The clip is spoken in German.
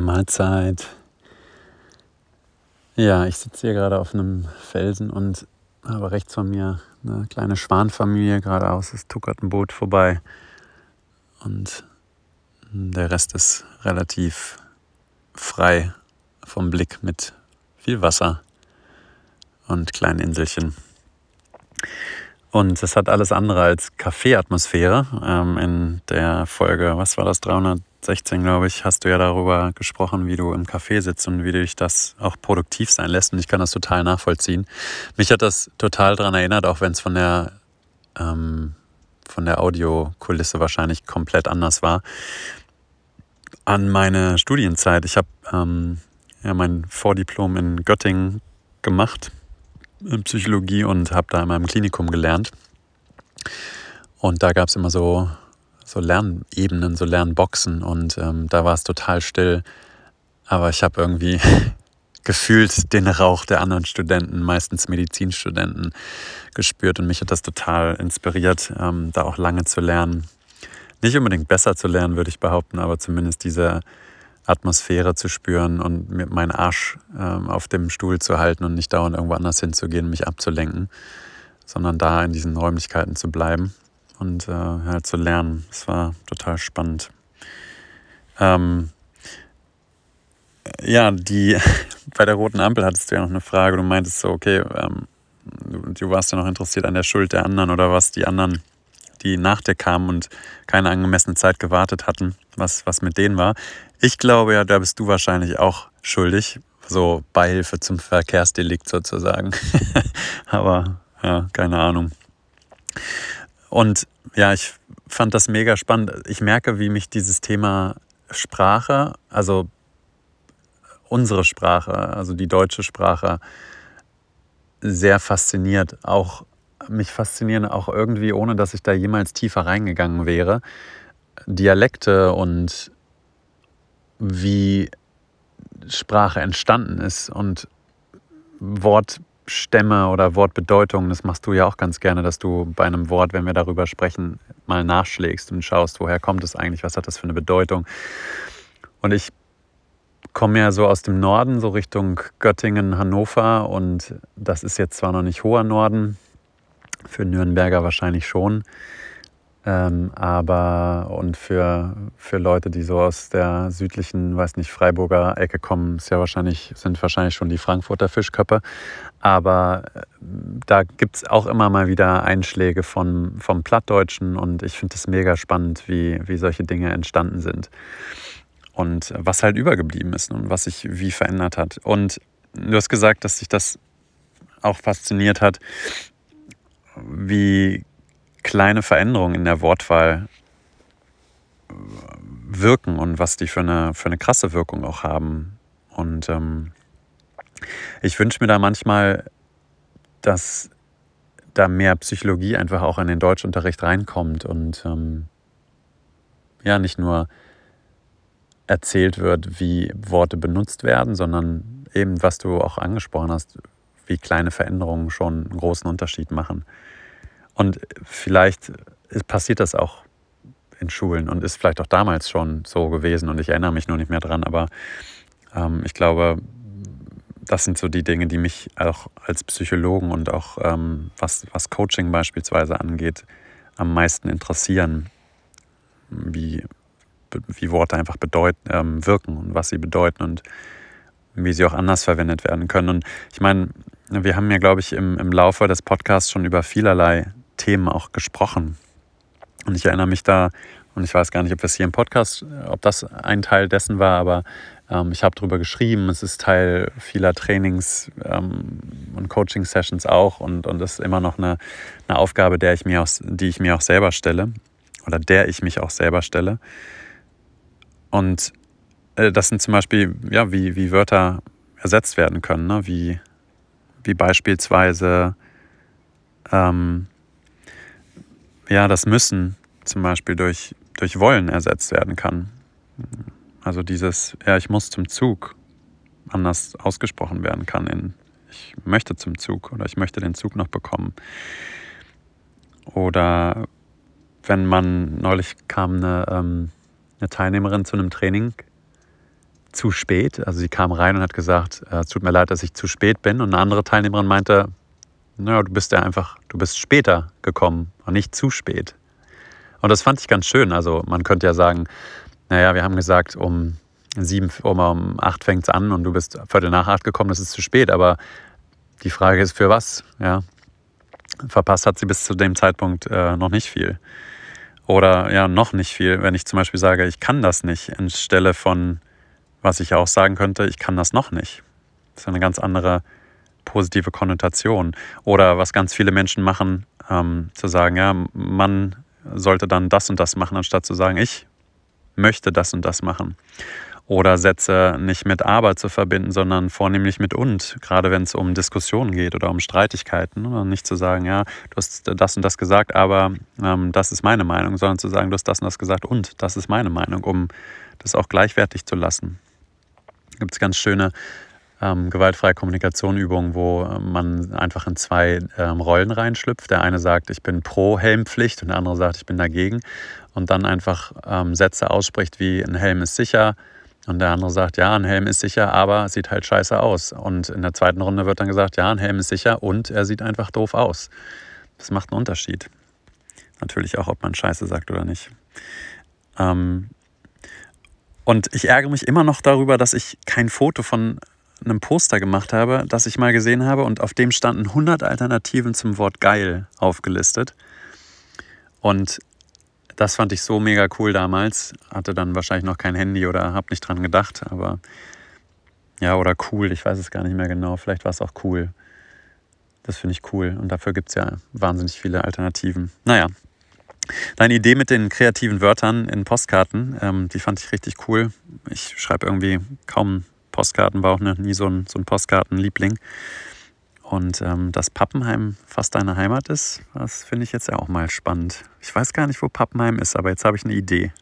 Mahlzeit. Ja, ich sitze hier gerade auf einem Felsen und habe rechts von mir eine kleine Schwanfamilie geradeaus. Es tuckert ein Boot vorbei und der Rest ist relativ frei vom Blick mit viel Wasser und kleinen Inselchen. Und es hat alles andere als Kaffeeatmosphäre. Ähm, in der Folge, was war das, 316, glaube ich, hast du ja darüber gesprochen, wie du im Café sitzt und wie dich das auch produktiv sein lässt. Und ich kann das total nachvollziehen. Mich hat das total daran erinnert, auch wenn es von der, ähm, von der Audiokulisse wahrscheinlich komplett anders war, an meine Studienzeit. Ich habe ähm, ja, mein Vordiplom in Göttingen gemacht Psychologie und habe da in meinem Klinikum gelernt. Und da gab es immer so, so Lernebenen, so Lernboxen und ähm, da war es total still. Aber ich habe irgendwie gefühlt den Rauch der anderen Studenten, meistens Medizinstudenten, gespürt und mich hat das total inspiriert, ähm, da auch lange zu lernen. Nicht unbedingt besser zu lernen, würde ich behaupten, aber zumindest diese Atmosphäre zu spüren und mir meinen Arsch äh, auf dem Stuhl zu halten und nicht dauernd irgendwo anders hinzugehen, mich abzulenken, sondern da in diesen Räumlichkeiten zu bleiben und äh, halt zu lernen. Es war total spannend. Ähm, ja, die bei der roten Ampel hattest du ja noch eine Frage. Du meintest so, okay, ähm, du, du warst ja noch interessiert an der Schuld der anderen oder was die anderen die nach dir kamen und keine angemessene Zeit gewartet hatten, was, was mit denen war. Ich glaube ja, da bist du wahrscheinlich auch schuldig. So Beihilfe zum Verkehrsdelikt sozusagen. Aber ja, keine Ahnung. Und ja, ich fand das mega spannend. Ich merke, wie mich dieses Thema Sprache, also unsere Sprache, also die deutsche Sprache, sehr fasziniert. Auch mich faszinieren auch irgendwie, ohne dass ich da jemals tiefer reingegangen wäre, Dialekte und wie Sprache entstanden ist und Wortstämme oder Wortbedeutungen. Das machst du ja auch ganz gerne, dass du bei einem Wort, wenn wir darüber sprechen, mal nachschlägst und schaust, woher kommt es eigentlich, was hat das für eine Bedeutung. Und ich komme ja so aus dem Norden, so Richtung Göttingen, Hannover und das ist jetzt zwar noch nicht hoher Norden, für Nürnberger wahrscheinlich schon. Ähm, aber und für, für Leute, die so aus der südlichen, weiß nicht, Freiburger Ecke kommen, ist ja wahrscheinlich, sind wahrscheinlich schon die Frankfurter Fischköppe. Aber äh, da gibt es auch immer mal wieder Einschläge von, vom Plattdeutschen und ich finde es mega spannend, wie, wie solche Dinge entstanden sind. Und was halt übergeblieben ist und was sich wie verändert hat. Und du hast gesagt, dass sich das auch fasziniert hat, wie kleine Veränderungen in der Wortwahl wirken und was die für eine, für eine krasse Wirkung auch haben. Und ähm, ich wünsche mir da manchmal, dass da mehr Psychologie einfach auch in den Deutschunterricht reinkommt und ähm, ja, nicht nur erzählt wird, wie Worte benutzt werden, sondern eben, was du auch angesprochen hast, wie kleine Veränderungen schon einen großen Unterschied machen. Und vielleicht passiert das auch in Schulen und ist vielleicht auch damals schon so gewesen und ich erinnere mich nur nicht mehr dran, aber ähm, ich glaube, das sind so die Dinge, die mich auch als Psychologen und auch ähm, was, was Coaching beispielsweise angeht, am meisten interessieren, wie, wie Worte einfach bedeuten, ähm, wirken und was sie bedeuten und wie sie auch anders verwendet werden können. Und ich meine, wir haben ja, glaube ich, im, im Laufe des Podcasts schon über vielerlei Themen auch gesprochen. Und ich erinnere mich da, und ich weiß gar nicht, ob das hier im Podcast, ob das ein Teil dessen war, aber ähm, ich habe darüber geschrieben. Es ist Teil vieler Trainings ähm, und Coaching-Sessions auch und, und ist immer noch eine, eine Aufgabe, der ich mir auch, die ich mir auch selber stelle oder der ich mich auch selber stelle. Und äh, das sind zum Beispiel, ja, wie, wie Wörter ersetzt werden können, ne? wie wie beispielsweise ähm, ja, das Müssen zum Beispiel durch, durch Wollen ersetzt werden kann. Also dieses, ja, ich muss zum Zug anders ausgesprochen werden kann in ich möchte zum Zug oder ich möchte den Zug noch bekommen. Oder wenn man, neulich kam eine, ähm, eine Teilnehmerin zu einem Training, zu spät. Also sie kam rein und hat gesagt, äh, es tut mir leid, dass ich zu spät bin. Und eine andere Teilnehmerin meinte, naja, du bist ja einfach, du bist später gekommen und nicht zu spät. Und das fand ich ganz schön. Also man könnte ja sagen, naja, wir haben gesagt, um sieben, um, um acht fängt es an und du bist viertel nach acht gekommen, das ist zu spät. Aber die Frage ist, für was? Ja. Verpasst hat sie bis zu dem Zeitpunkt äh, noch nicht viel. Oder ja, noch nicht viel. Wenn ich zum Beispiel sage, ich kann das nicht, anstelle von, was ich auch sagen könnte, ich kann das noch nicht. Das ist eine ganz andere positive Konnotation. Oder was ganz viele Menschen machen, ähm, zu sagen, ja, man sollte dann das und das machen, anstatt zu sagen, ich möchte das und das machen. Oder Sätze nicht mit aber zu verbinden, sondern vornehmlich mit und, gerade wenn es um Diskussionen geht oder um Streitigkeiten. Und nicht zu sagen, ja, du hast das und das gesagt, aber ähm, das ist meine Meinung, sondern zu sagen, du hast das und das gesagt und das ist meine Meinung, um das auch gleichwertig zu lassen. Gibt es ganz schöne ähm, gewaltfreie Kommunikation wo man einfach in zwei ähm, Rollen reinschlüpft. Der eine sagt, ich bin pro Helmpflicht und der andere sagt, ich bin dagegen. Und dann einfach ähm, Sätze ausspricht wie ein Helm ist sicher. Und der andere sagt, ja, ein Helm ist sicher, aber sieht halt scheiße aus. Und in der zweiten Runde wird dann gesagt, ja, ein Helm ist sicher und er sieht einfach doof aus. Das macht einen Unterschied. Natürlich auch, ob man Scheiße sagt oder nicht. Ähm, und ich ärgere mich immer noch darüber, dass ich kein Foto von einem Poster gemacht habe, das ich mal gesehen habe und auf dem standen 100 Alternativen zum Wort geil aufgelistet. Und das fand ich so mega cool damals. Hatte dann wahrscheinlich noch kein Handy oder habe nicht dran gedacht, aber ja, oder cool, ich weiß es gar nicht mehr genau. Vielleicht war es auch cool. Das finde ich cool und dafür gibt es ja wahnsinnig viele Alternativen. Naja, Deine Idee mit den kreativen Wörtern in Postkarten, ähm, die fand ich richtig cool. Ich schreibe irgendwie kaum Postkarten war auch ne, nie so ein, so ein Postkartenliebling. Und ähm, dass Pappenheim fast deine Heimat ist, das finde ich jetzt ja auch mal spannend. Ich weiß gar nicht, wo Pappenheim ist, aber jetzt habe ich eine Idee.